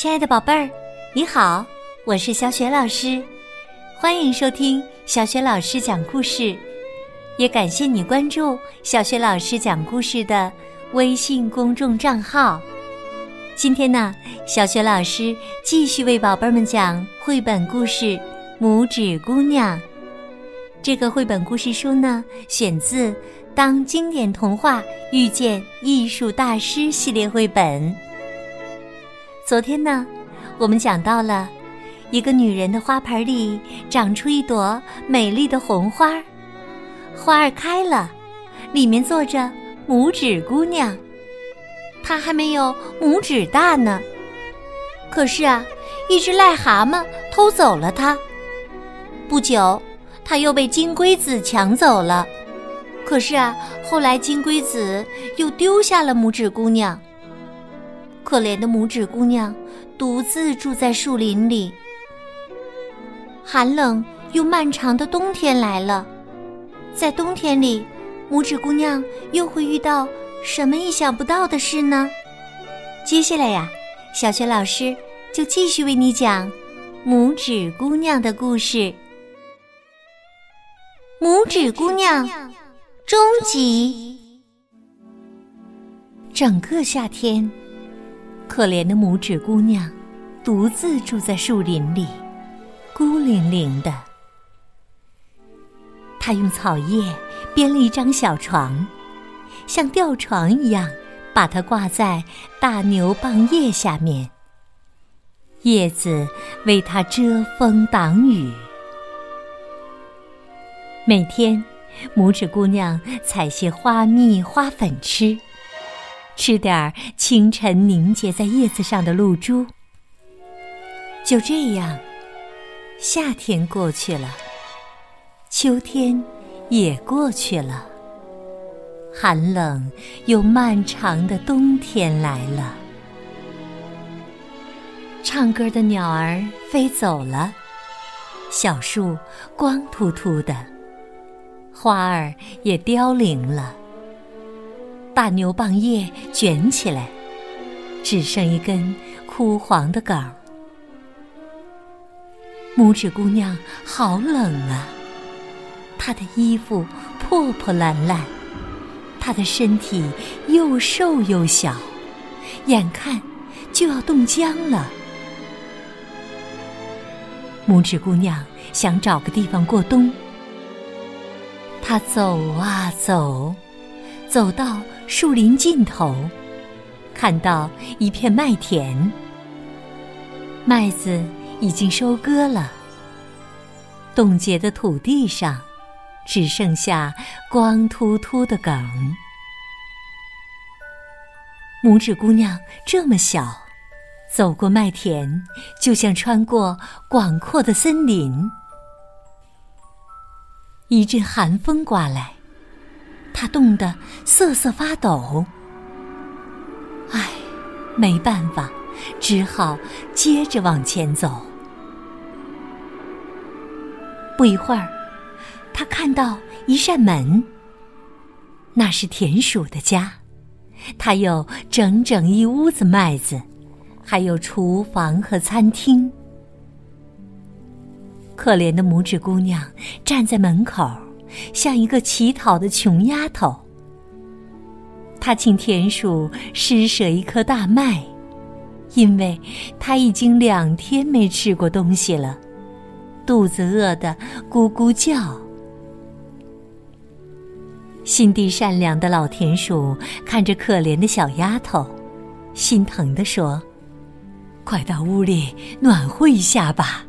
亲爱的宝贝儿，你好，我是小雪老师，欢迎收听小雪老师讲故事，也感谢你关注小雪老师讲故事的微信公众账号。今天呢，小雪老师继续为宝贝们讲绘本故事《拇指姑娘》。这个绘本故事书呢，选自《当经典童话遇见艺术大师》系列绘本。昨天呢，我们讲到了一个女人的花盆里长出一朵美丽的红花，花儿开了，里面坐着拇指姑娘，她还没有拇指大呢。可是啊，一只癞蛤蟆偷走了它。不久，它又被金龟子抢走了。可是啊，后来金龟子又丢下了拇指姑娘。可怜的拇指姑娘独自住在树林里。寒冷又漫长的冬天来了，在冬天里，拇指姑娘又会遇到什么意想不到的事呢？接下来呀，小雪老师就继续为你讲拇指姑娘的故事。拇指姑娘终极。整个夏天。可怜的拇指姑娘，独自住在树林里，孤零零的。她用草叶编了一张小床，像吊床一样，把它挂在大牛蒡叶下面。叶子为她遮风挡雨。每天，拇指姑娘采些花蜜、花粉吃。吃点儿清晨凝结在叶子上的露珠。就这样，夏天过去了，秋天也过去了，寒冷又漫长的冬天来了。唱歌的鸟儿飞走了，小树光秃秃的，花儿也凋零了。大牛蒡叶卷起来，只剩一根枯黄的梗。拇指姑娘好冷啊！她的衣服破破烂烂，她的身体又瘦又小，眼看就要冻僵了。拇指姑娘想找个地方过冬，她走啊走。走到树林尽头，看到一片麦田，麦子已经收割了。冻结的土地上，只剩下光秃秃的梗。拇指姑娘这么小，走过麦田，就像穿过广阔的森林。一阵寒风刮来。他冻得瑟瑟发抖，唉，没办法，只好接着往前走。不一会儿，他看到一扇门，那是田鼠的家，它有整整一屋子麦子，还有厨房和餐厅。可怜的拇指姑娘站在门口。像一个乞讨的穷丫头，她请田鼠施舍一颗大麦，因为她已经两天没吃过东西了，肚子饿得咕咕叫。心地善良的老田鼠看着可怜的小丫头，心疼地说：“快到屋里暖和一下吧，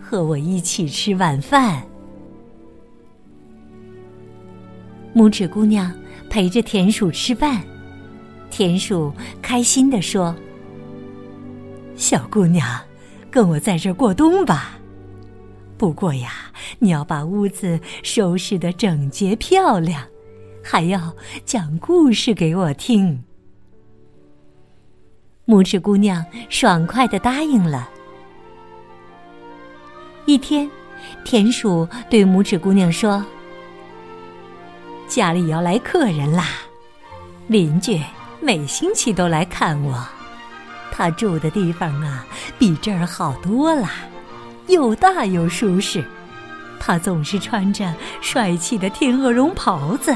和我一起吃晚饭。”拇指姑娘陪着田鼠吃饭，田鼠开心地说：“小姑娘，跟我在这儿过冬吧。不过呀，你要把屋子收拾得整洁漂亮，还要讲故事给我听。”拇指姑娘爽快地答应了。一天，田鼠对拇指姑娘说。家里要来客人啦，邻居每星期都来看我，他住的地方啊，比这儿好多了，又大又舒适。他总是穿着帅气的天鹅绒袍子。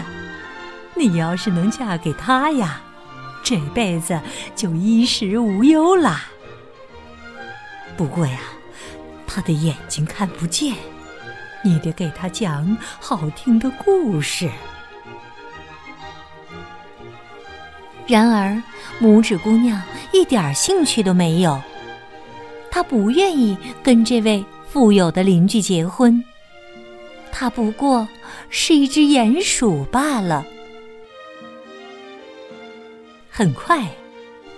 你要是能嫁给他呀，这辈子就衣食无忧啦。不过呀，他的眼睛看不见，你得给他讲好听的故事。然而，拇指姑娘一点兴趣都没有。她不愿意跟这位富有的邻居结婚。她不过是一只鼹鼠罢了。很快，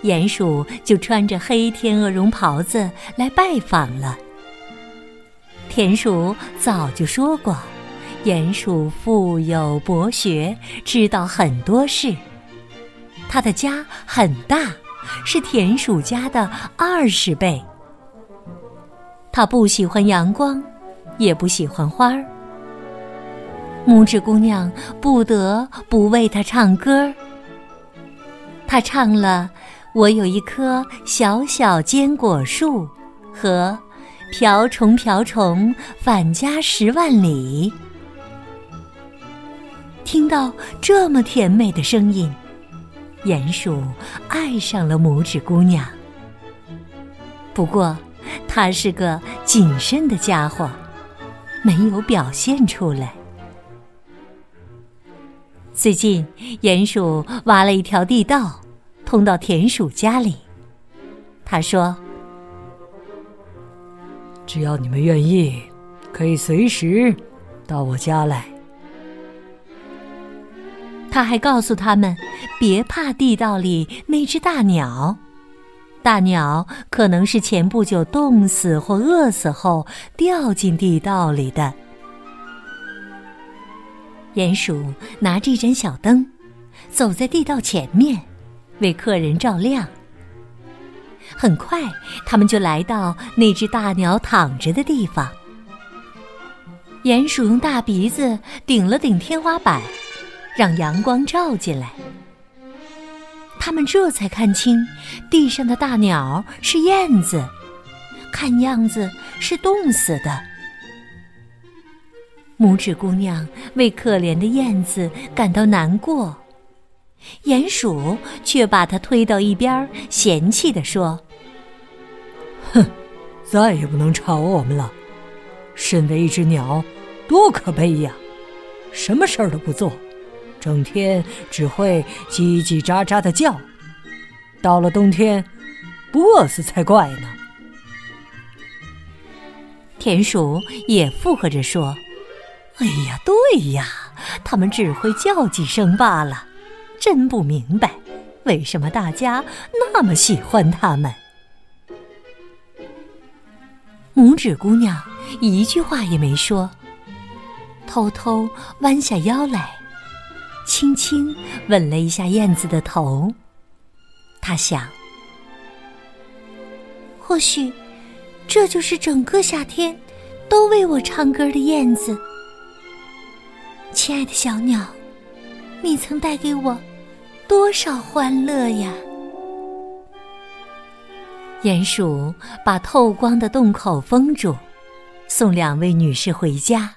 鼹鼠就穿着黑天鹅绒袍子来拜访了。田鼠早就说过，鼹鼠富有博学，知道很多事。他的家很大，是田鼠家的二十倍。他不喜欢阳光，也不喜欢花儿。拇指姑娘不得不为他唱歌。他唱了《我有一棵小小坚果树》和《瓢虫瓢虫返家十万里》。听到这么甜美的声音。鼹鼠爱上了拇指姑娘，不过他是个谨慎的家伙，没有表现出来。最近，鼹鼠挖了一条地道，通到田鼠家里。他说：“只要你们愿意，可以随时到我家来。”他还告诉他们，别怕地道里那只大鸟，大鸟可能是前不久冻死或饿死后掉进地道里的。鼹鼠拿着一盏小灯，走在地道前面，为客人照亮。很快，他们就来到那只大鸟躺着的地方。鼹鼠用大鼻子顶了顶天花板。让阳光照进来，他们这才看清地上的大鸟是燕子，看样子是冻死的。拇指姑娘为可怜的燕子感到难过，鼹鼠却把它推到一边，嫌弃地说：“哼，再也不能吵我们了。身为一只鸟，多可悲呀！什么事儿都不做。”整天只会叽叽喳喳的叫，到了冬天不饿死才怪呢。田鼠也附和着说：“哎呀，对呀，他们只会叫几声罢了，真不明白为什么大家那么喜欢他们。”拇指姑娘一句话也没说，偷偷弯下腰来。轻轻吻了一下燕子的头，他想：或许这就是整个夏天都为我唱歌的燕子。亲爱的小鸟，你曾带给我多少欢乐呀！鼹鼠把透光的洞口封住，送两位女士回家。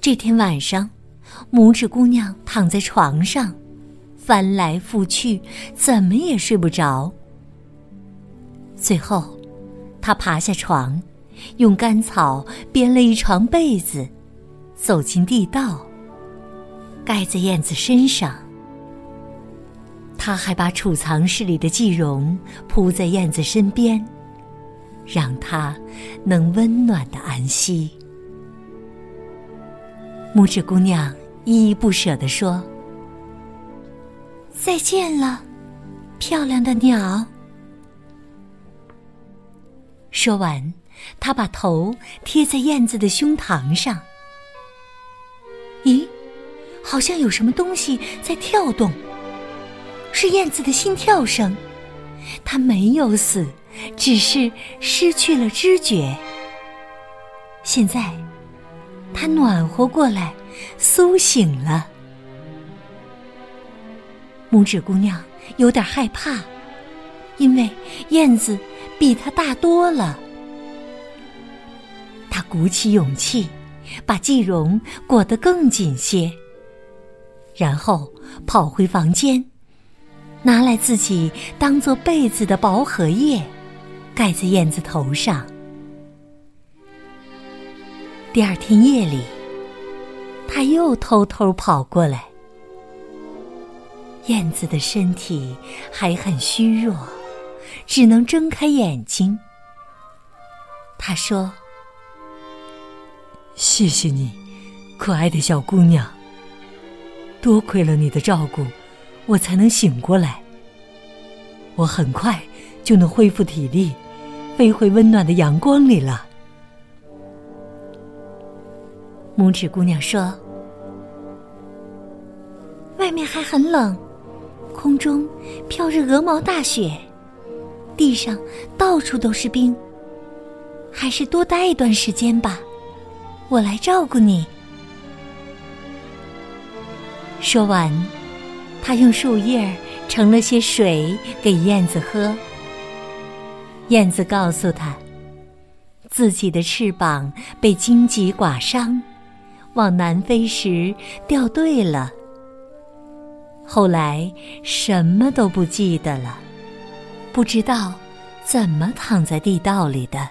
这天晚上。拇指姑娘躺在床上，翻来覆去，怎么也睡不着。最后，她爬下床，用干草编了一床被子，走进地道，盖在燕子身上。她还把储藏室里的蓟绒铺在燕子身边，让它能温暖的安息。拇指姑娘。依依不舍地说：“再见了，漂亮的鸟。”说完，他把头贴在燕子的胸膛上。咦，好像有什么东西在跳动，是燕子的心跳声。它没有死，只是失去了知觉。现在，它暖和过来。苏醒了，拇指姑娘有点害怕，因为燕子比她大多了。她鼓起勇气，把季绒裹得更紧些，然后跑回房间，拿来自己当做被子的薄荷叶，盖在燕子头上。第二天夜里，他又偷偷跑过来。燕子的身体还很虚弱，只能睁开眼睛。他说：“谢谢你，可爱的小姑娘。多亏了你的照顾，我才能醒过来。我很快就能恢复体力，飞回温暖的阳光里了。”拇指姑娘说：“外面还很冷，空中飘着鹅毛大雪，地上到处都是冰。还是多待一段时间吧，我来照顾你。”说完，他用树叶盛了些水给燕子喝。燕子告诉他，自己的翅膀被荆棘刮伤。往南飞时掉队了，后来什么都不记得了，不知道怎么躺在地道里的。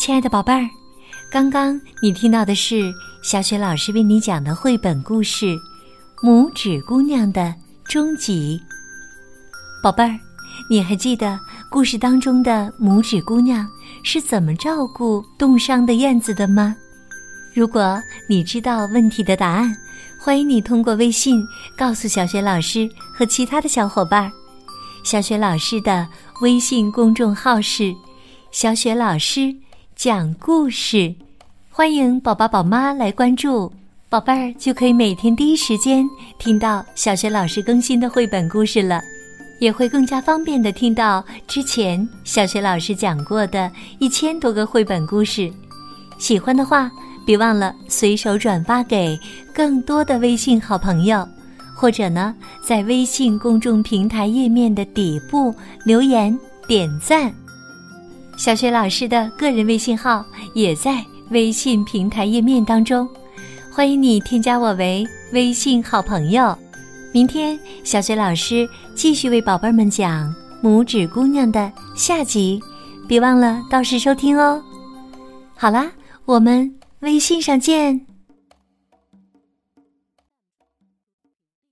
亲爱的宝贝儿。刚刚你听到的是小雪老师为你讲的绘本故事《拇指姑娘》的终极。宝贝儿，你还记得故事当中的拇指姑娘是怎么照顾冻伤的燕子的吗？如果你知道问题的答案，欢迎你通过微信告诉小雪老师和其他的小伙伴。小雪老师的微信公众号是“小雪老师”。讲故事，欢迎宝宝宝妈来关注，宝贝儿就可以每天第一时间听到小学老师更新的绘本故事了，也会更加方便的听到之前小学老师讲过的一千多个绘本故事。喜欢的话，别忘了随手转发给更多的微信好朋友，或者呢，在微信公众平台页面的底部留言点赞。小雪老师的个人微信号也在微信平台页面当中，欢迎你添加我为微信好朋友。明天小雪老师继续为宝贝们讲《拇指姑娘》的下集，别忘了到时收听哦。好啦，我们微信上见。